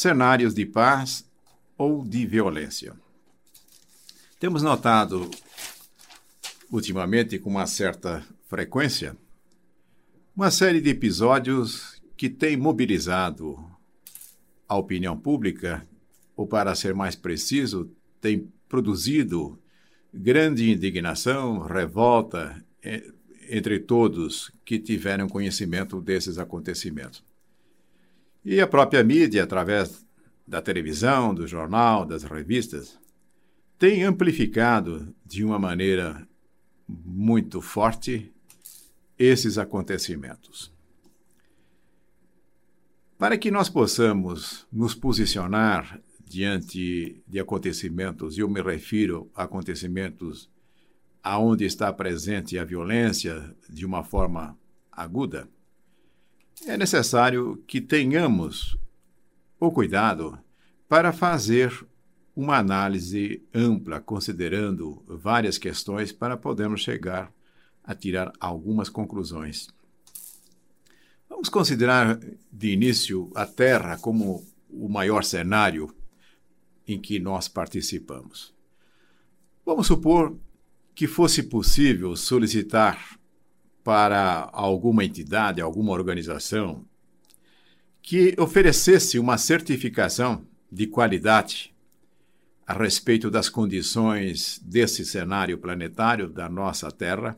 cenários de paz ou de violência. Temos notado ultimamente com uma certa frequência uma série de episódios que têm mobilizado a opinião pública, ou para ser mais preciso, tem produzido grande indignação, revolta entre todos que tiveram conhecimento desses acontecimentos. E a própria mídia, através da televisão, do jornal, das revistas, tem amplificado de uma maneira muito forte esses acontecimentos. Para que nós possamos nos posicionar diante de acontecimentos, e eu me refiro a acontecimentos aonde está presente a violência de uma forma aguda, é necessário que tenhamos o cuidado para fazer uma análise ampla, considerando várias questões, para podermos chegar a tirar algumas conclusões. Vamos considerar de início a Terra como o maior cenário em que nós participamos. Vamos supor que fosse possível solicitar para alguma entidade, alguma organização, que oferecesse uma certificação de qualidade a respeito das condições desse cenário planetário da nossa Terra,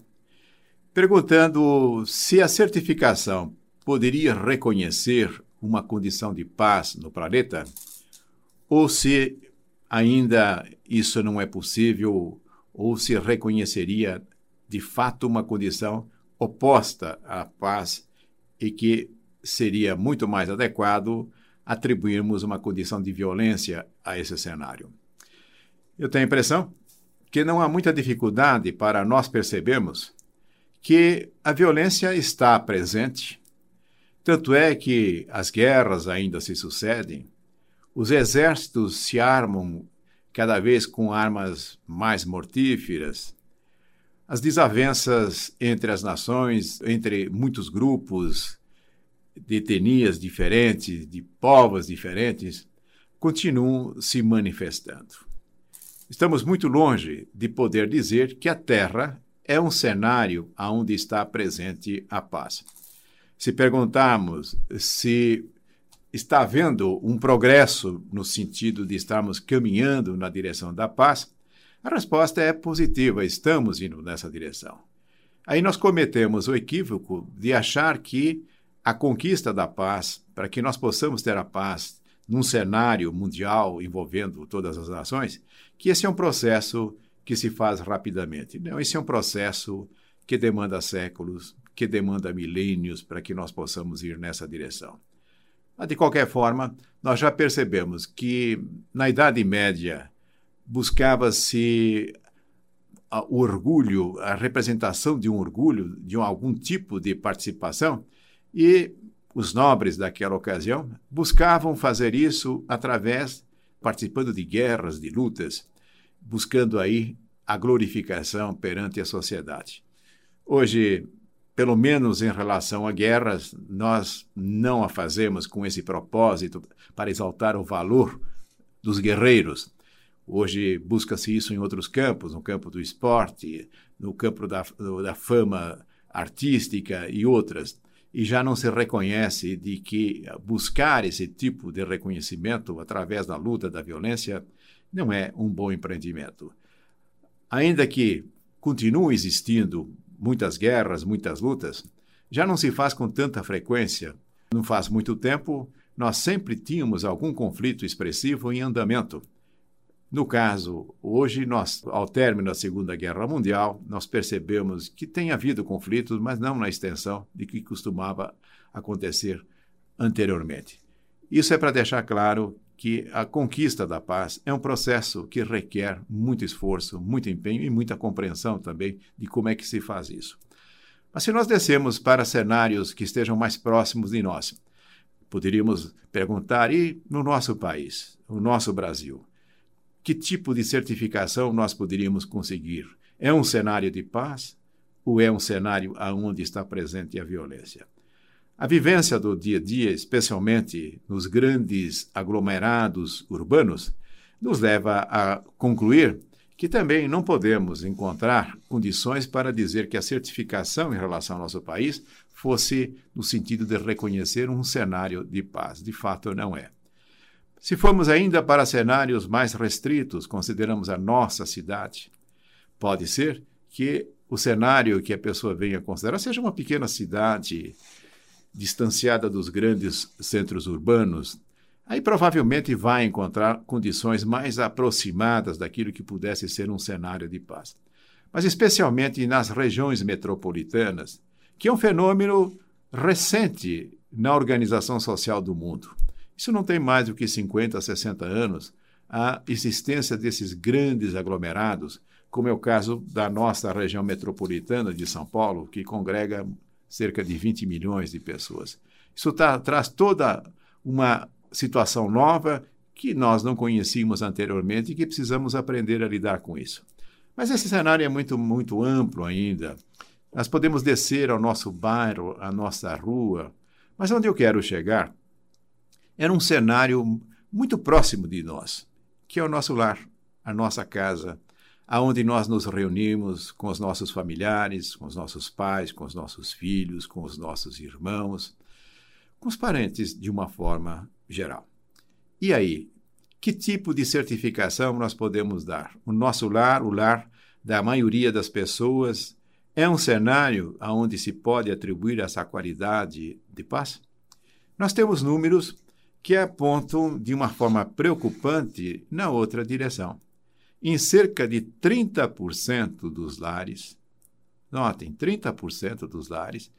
perguntando se a certificação poderia reconhecer uma condição de paz no planeta ou se ainda isso não é possível ou se reconheceria de fato uma condição oposta à paz e que seria muito mais adequado atribuirmos uma condição de violência a esse cenário. Eu tenho a impressão que não há muita dificuldade para nós percebermos que a violência está presente. Tanto é que as guerras ainda se sucedem, os exércitos se armam cada vez com armas mais mortíferas, as desavenças entre as nações, entre muitos grupos de etnias diferentes, de povos diferentes, continuam se manifestando. Estamos muito longe de poder dizer que a Terra é um cenário onde está presente a paz. Se perguntarmos se está havendo um progresso no sentido de estarmos caminhando na direção da paz, a resposta é positiva, estamos indo nessa direção. Aí nós cometemos o equívoco de achar que a conquista da paz, para que nós possamos ter a paz num cenário mundial envolvendo todas as nações, que esse é um processo que se faz rapidamente. Não, esse é um processo que demanda séculos, que demanda milênios para que nós possamos ir nessa direção. Mas, de qualquer forma, nós já percebemos que na Idade Média buscava-se o orgulho, a representação de um orgulho, de um, algum tipo de participação, e os nobres daquela ocasião buscavam fazer isso através, participando de guerras, de lutas, buscando aí a glorificação perante a sociedade. Hoje, pelo menos em relação a guerras, nós não a fazemos com esse propósito para exaltar o valor dos guerreiros. Hoje busca-se isso em outros campos, no campo do esporte, no campo da, da fama artística e outras. E já não se reconhece de que buscar esse tipo de reconhecimento através da luta, da violência, não é um bom empreendimento. Ainda que continuem existindo muitas guerras, muitas lutas, já não se faz com tanta frequência. Não faz muito tempo, nós sempre tínhamos algum conflito expressivo em andamento. No caso, hoje, nós, ao término da Segunda Guerra Mundial, nós percebemos que tem havido conflitos, mas não na extensão de que costumava acontecer anteriormente. Isso é para deixar claro que a conquista da paz é um processo que requer muito esforço, muito empenho e muita compreensão também de como é que se faz isso. Mas se nós descemos para cenários que estejam mais próximos de nós, poderíamos perguntar: e no nosso país, no nosso Brasil, que tipo de certificação nós poderíamos conseguir? É um cenário de paz ou é um cenário onde está presente a violência? A vivência do dia a dia, especialmente nos grandes aglomerados urbanos, nos leva a concluir que também não podemos encontrar condições para dizer que a certificação em relação ao nosso país fosse no sentido de reconhecer um cenário de paz. De fato, não é. Se formos ainda para cenários mais restritos, consideramos a nossa cidade, pode ser que o cenário que a pessoa venha considerar seja uma pequena cidade distanciada dos grandes centros urbanos, aí provavelmente vai encontrar condições mais aproximadas daquilo que pudesse ser um cenário de paz. Mas especialmente nas regiões metropolitanas, que é um fenômeno recente na organização social do mundo. Isso não tem mais do que 50, 60 anos, a existência desses grandes aglomerados, como é o caso da nossa região metropolitana de São Paulo, que congrega cerca de 20 milhões de pessoas. Isso tá, traz toda uma situação nova que nós não conhecíamos anteriormente e que precisamos aprender a lidar com isso. Mas esse cenário é muito, muito amplo ainda. Nós podemos descer ao nosso bairro, à nossa rua, mas onde eu quero chegar é um cenário muito próximo de nós, que é o nosso lar, a nossa casa, aonde nós nos reunimos com os nossos familiares, com os nossos pais, com os nossos filhos, com os nossos irmãos, com os parentes de uma forma geral. E aí, que tipo de certificação nós podemos dar? O nosso lar, o lar da maioria das pessoas, é um cenário aonde se pode atribuir essa qualidade de paz? Nós temos números que apontam de uma forma preocupante na outra direção. Em cerca de 30% dos lares, notem, 30% dos lares,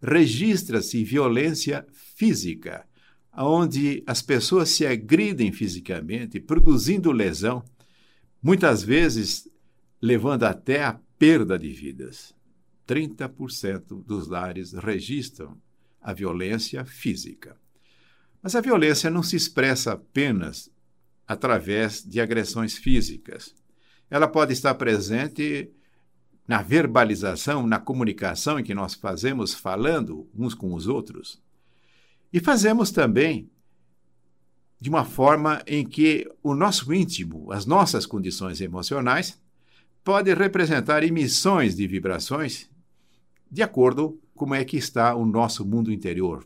registra-se violência física, onde as pessoas se agridem fisicamente, produzindo lesão, muitas vezes levando até a perda de vidas. 30% dos lares registram a violência física. Mas a violência não se expressa apenas através de agressões físicas. Ela pode estar presente na verbalização, na comunicação em que nós fazemos falando uns com os outros. E fazemos também de uma forma em que o nosso íntimo, as nossas condições emocionais, pode representar emissões de vibrações de acordo com como é que está o nosso mundo interior,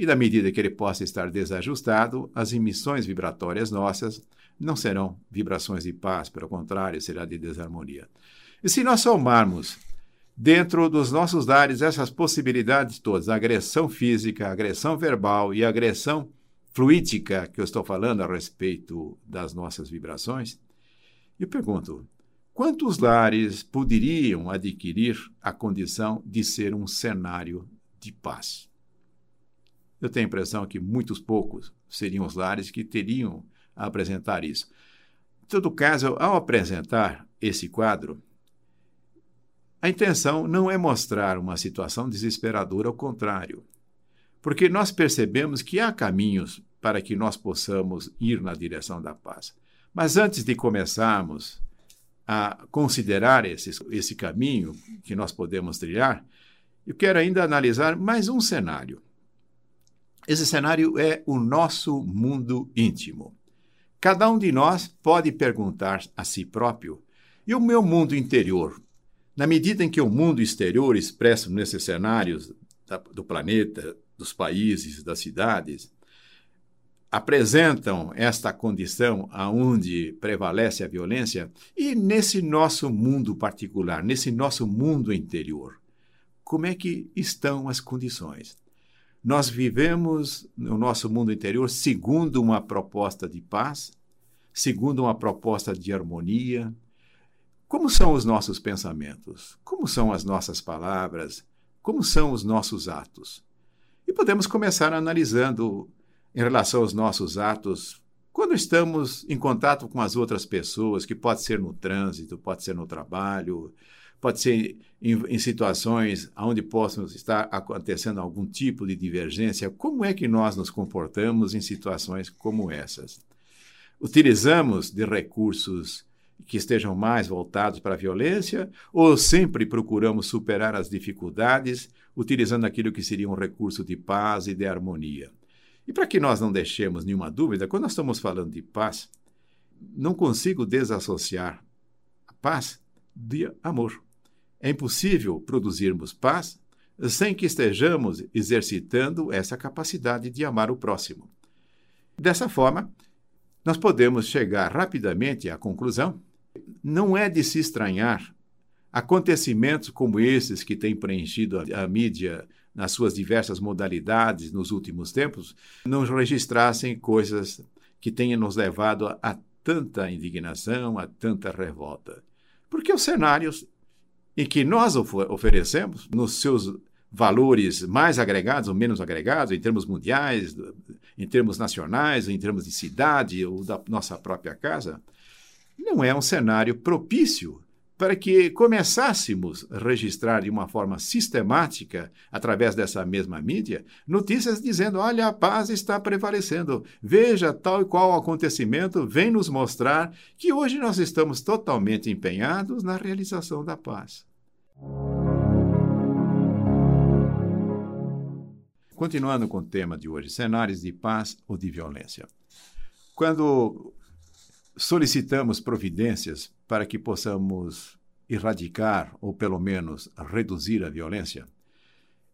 e na medida que ele possa estar desajustado, as emissões vibratórias nossas não serão vibrações de paz, pelo contrário, será de desarmonia. E se nós somarmos dentro dos nossos lares essas possibilidades todas, agressão física, agressão verbal e agressão fluídica que eu estou falando a respeito das nossas vibrações, eu pergunto, quantos lares poderiam adquirir a condição de ser um cenário de paz? Eu tenho a impressão que muitos poucos seriam os lares que teriam a apresentar isso. Em todo caso, ao apresentar esse quadro, a intenção não é mostrar uma situação desesperadora, ao contrário, porque nós percebemos que há caminhos para que nós possamos ir na direção da paz. Mas antes de começarmos a considerar esse, esse caminho que nós podemos trilhar, eu quero ainda analisar mais um cenário. Esse cenário é o nosso mundo íntimo. Cada um de nós pode perguntar a si próprio: e o meu mundo interior? Na medida em que o mundo exterior expresso nesses cenários do planeta, dos países, das cidades, apresentam esta condição aonde prevalece a violência e nesse nosso mundo particular, nesse nosso mundo interior, como é que estão as condições? Nós vivemos no nosso mundo interior segundo uma proposta de paz, segundo uma proposta de harmonia. Como são os nossos pensamentos? Como são as nossas palavras? Como são os nossos atos? E podemos começar analisando em relação aos nossos atos quando estamos em contato com as outras pessoas, que pode ser no trânsito, pode ser no trabalho, pode ser em, em, situações onde possa estar acontecendo algum tipo de divergência. Como é que nós nos comportamos em situações como essas? Utilizamos de recursos que estejam mais voltados para a violência ou sempre procuramos superar as dificuldades utilizando aquilo que seria um recurso de paz e de harmonia. E para que nós não deixemos nenhuma dúvida, quando nós estamos falando de paz, não consigo desassociar a paz de amor. É impossível produzirmos paz sem que estejamos exercitando essa capacidade de amar o próximo. Dessa forma, nós podemos chegar rapidamente à conclusão: não é de se estranhar acontecimentos como esses que têm preenchido a, a mídia nas suas diversas modalidades nos últimos tempos, não registrassem coisas que tenham nos levado a, a tanta indignação, a tanta revolta. Porque os cenários em que nós oferecemos, nos seus valores mais agregados ou menos agregados, em termos mundiais, em termos nacionais, em termos de cidade ou da nossa própria casa, não é um cenário propício para que começássemos a registrar de uma forma sistemática, através dessa mesma mídia, notícias dizendo: olha, a paz está prevalecendo. Veja, tal e qual acontecimento vem nos mostrar que hoje nós estamos totalmente empenhados na realização da paz. Continuando com o tema de hoje, cenários de paz ou de violência. Quando solicitamos providências para que possamos erradicar ou pelo menos reduzir a violência,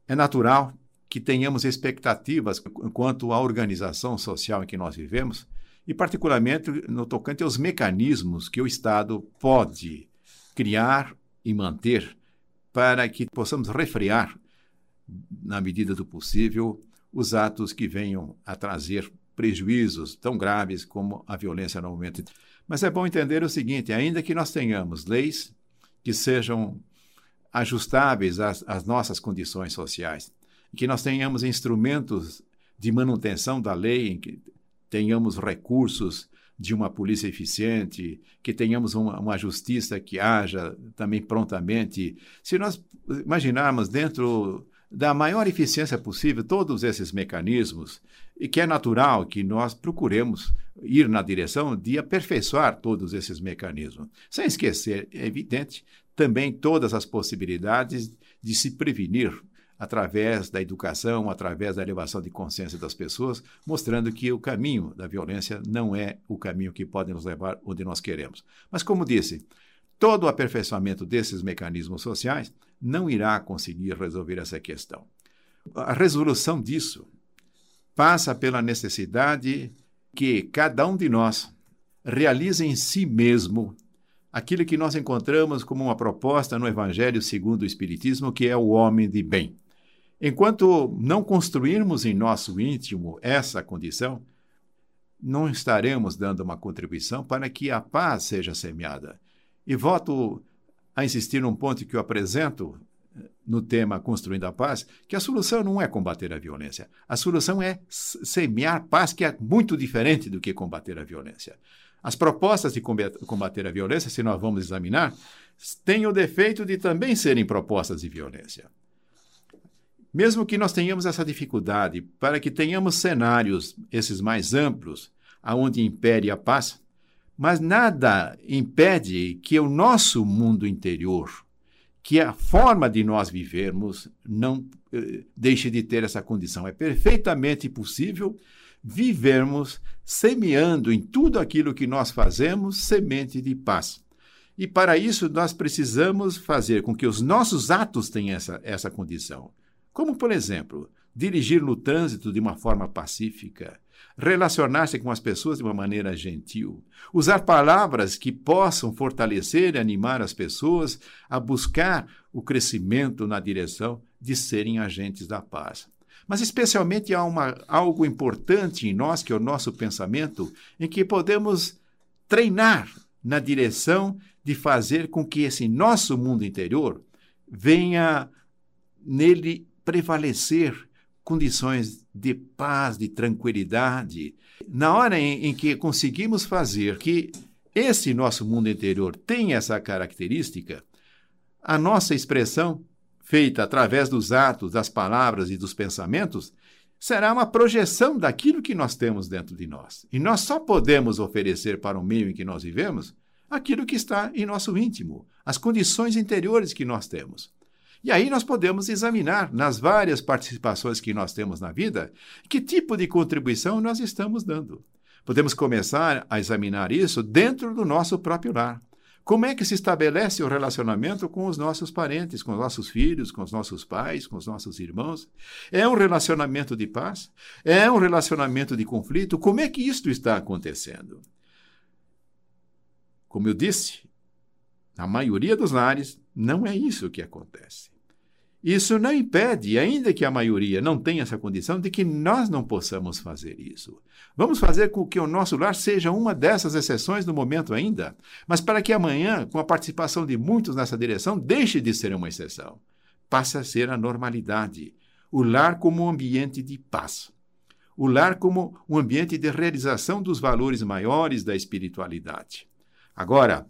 é natural que tenhamos expectativas quanto à organização social em que nós vivemos e, particularmente, no tocante aos mecanismos que o Estado pode criar e manter para que possamos refrear, na medida do possível, os atos que venham a trazer prejuízos tão graves como a violência no momento. Mas é bom entender o seguinte: ainda que nós tenhamos leis que sejam ajustáveis às, às nossas condições sociais, que nós tenhamos instrumentos de manutenção da lei, que tenhamos recursos de uma polícia eficiente, que tenhamos uma, uma, justiça que haja também prontamente. Se nós imaginarmos dentro da maior eficiência possível todos esses mecanismos, e que é natural que nós procuremos ir na direção de aperfeiçoar todos esses mecanismos. Sem esquecer, é evidente, também todas as possibilidades de se prevenir através da educação, através da elevação de consciência das pessoas, mostrando que o caminho da violência não é o caminho que pode nos levar onde nós queremos. Mas, como disse, todo o aperfeiçoamento desses mecanismos sociais não irá conseguir resolver essa questão. A resolução disso passa pela necessidade que cada um de nós realize em si mesmo aquilo que nós encontramos como uma proposta no Evangelho segundo o Espiritismo, que é o homem de bem. Enquanto não construirmos em nosso íntimo essa condição, não estaremos dando uma contribuição para que a paz seja semeada. E volto a insistir num ponto que eu apresento no tema Construindo a Paz, que a solução não é combater a violência. A solução é semear paz, que é muito diferente do que combater a violência. As propostas de combater a violência, se nós vamos examinar, têm o defeito de também serem propostas de violência. Mesmo que nós tenhamos essa dificuldade, para que tenhamos cenários, esses mais amplos, aonde impere a paz, mas nada impede que o nosso mundo interior, que a forma de nós vivermos não eh, deixe de ter essa condição. É perfeitamente possível vivermos semeando em tudo aquilo que nós fazemos semente de paz. E para isso nós precisamos fazer com que os nossos atos tenham essa, essa condição. Como, por exemplo, dirigir no trânsito de uma forma pacífica, relacionar-se com as pessoas de uma maneira gentil, usar palavras que possam fortalecer e animar as pessoas a buscar o crescimento na direção de serem agentes da paz. Mas, especialmente, há uma, algo importante em nós, que é o nosso pensamento, em que podemos treinar na direção de fazer com que esse nosso mundo interior venha nele prevalecer condições de paz, de tranquilidade. Na hora em, em que conseguimos fazer que esse nosso mundo interior tenha essa característica, a nossa expressão, feita através dos atos, das palavras e dos pensamentos, será uma projeção daquilo que nós temos dentro de nós. E nós só podemos oferecer para o meio em que nós vivemos aquilo que está em nosso íntimo, as condições interiores que nós temos. E aí nós podemos examinar, nas várias participações que nós temos na vida, que tipo de contribuição nós estamos dando. Podemos começar a examinar isso dentro do nosso próprio lar. Como é que se estabelece o relacionamento com os nossos parentes, com os nossos filhos, com os nossos pais, com os nossos irmãos? É um relacionamento de paz? É um relacionamento de conflito? Como é que isto está acontecendo? Como eu disse, na maioria dos lares, não é isso que acontece. Isso não impede, ainda que a maioria não tenha essa condição, de que nós não possamos fazer isso. Vamos fazer com que o nosso lar seja uma dessas exceções no momento ainda, mas para que amanhã, com a participação de muitos nessa direção, deixe de ser uma exceção. Passe a ser a normalidade. O lar como um ambiente de paz. O lar como um ambiente de realização dos valores maiores da espiritualidade. Agora,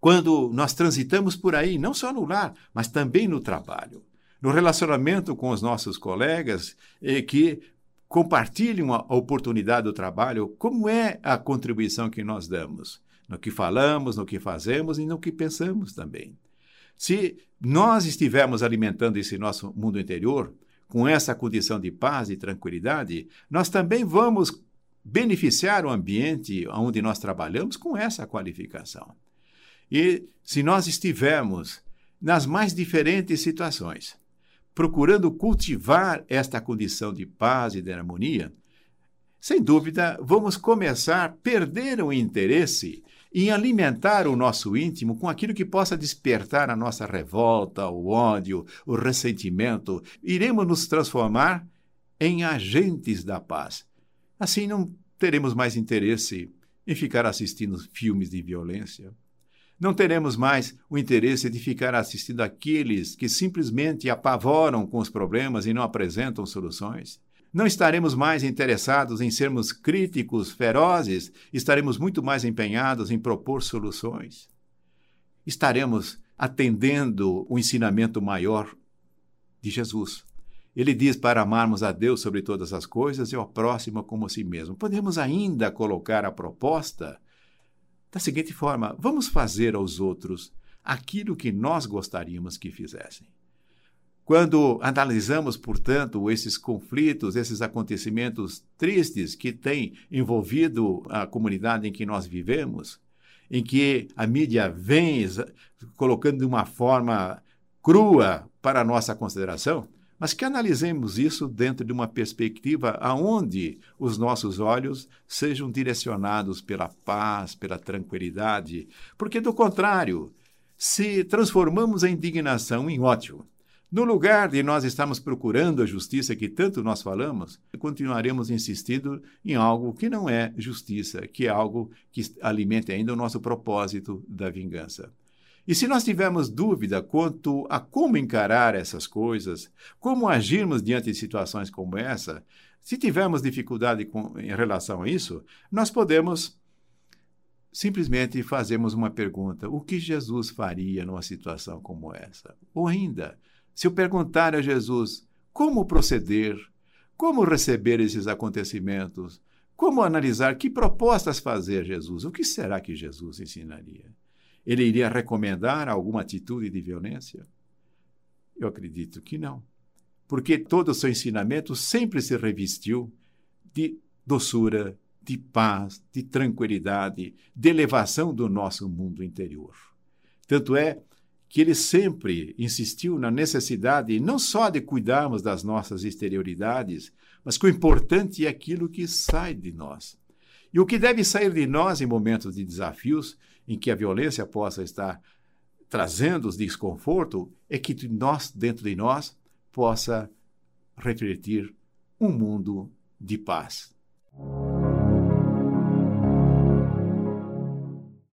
quando nós transitamos por aí, não só no lar, mas também no trabalho, no relacionamento com os nossos colegas eh, que compartilham a oportunidade do trabalho, como é a contribuição que nós damos? No que falamos, no que fazemos e no que pensamos também. Se nós estivermos alimentando esse nosso mundo interior com essa condição de paz e tranquilidade, nós também vamos beneficiar o ambiente onde nós trabalhamos com essa qualificação. E se nós estivermos nas mais diferentes situações, procurando cultivar esta condição de paz e de harmonia, sem dúvida vamos começar a perder o interesse em alimentar o nosso íntimo com aquilo que possa despertar a nossa revolta, o ódio, o ressentimento. Iremos nos transformar em agentes da paz. Assim não teremos mais interesse em ficar assistindo filmes de violência, não teremos mais o interesse de ficar assistindo aqueles que simplesmente apavoram com os problemas e não apresentam soluções. Não estaremos mais interessados em sermos críticos ferozes, estaremos muito mais empenhados em propor soluções. Estaremos atendendo o ensinamento maior de Jesus. Ele diz para amarmos a Deus sobre todas as coisas e ao próximo como a si mesmo. Podemos ainda colocar a proposta da seguinte forma: vamos fazer aos outros aquilo que nós gostaríamos que fizessem. Quando analisamos, portanto, esses conflitos, esses acontecimentos tristes que têm envolvido a comunidade em que nós vivemos, em que a mídia vem colocando de uma forma crua para a nossa consideração, mas que analisemos isso dentro de uma perspectiva aonde os nossos olhos sejam direcionados pela paz, pela tranquilidade, porque do contrário, se transformamos a indignação em ódio, no lugar de nós estarmos procurando a justiça que tanto nós falamos, continuaremos insistindo em algo que não é justiça, que é algo que alimente ainda o nosso propósito da vingança. E se nós tivermos dúvida quanto a como encarar essas coisas, como agirmos diante de situações como essa, se tivermos dificuldade com, em relação a isso, nós podemos simplesmente fazermos uma pergunta: o que Jesus faria numa situação como essa? Ou ainda, se eu perguntar a Jesus como proceder, como receber esses acontecimentos, como analisar, que propostas fazer Jesus, o que será que Jesus ensinaria? Ele iria recomendar alguma atitude de violência? Eu acredito que não. Porque todo o seu ensinamento sempre se revestiu de doçura, de paz, de tranquilidade, de elevação do nosso mundo interior. Tanto é que ele sempre insistiu na necessidade não só de cuidarmos das nossas exterioridades, mas que o importante é aquilo que sai de nós. E o que deve sair de nós em momentos de desafios em que a violência possa estar trazendo os desconforto é que nós, dentro de nós, possa refletir um mundo de paz.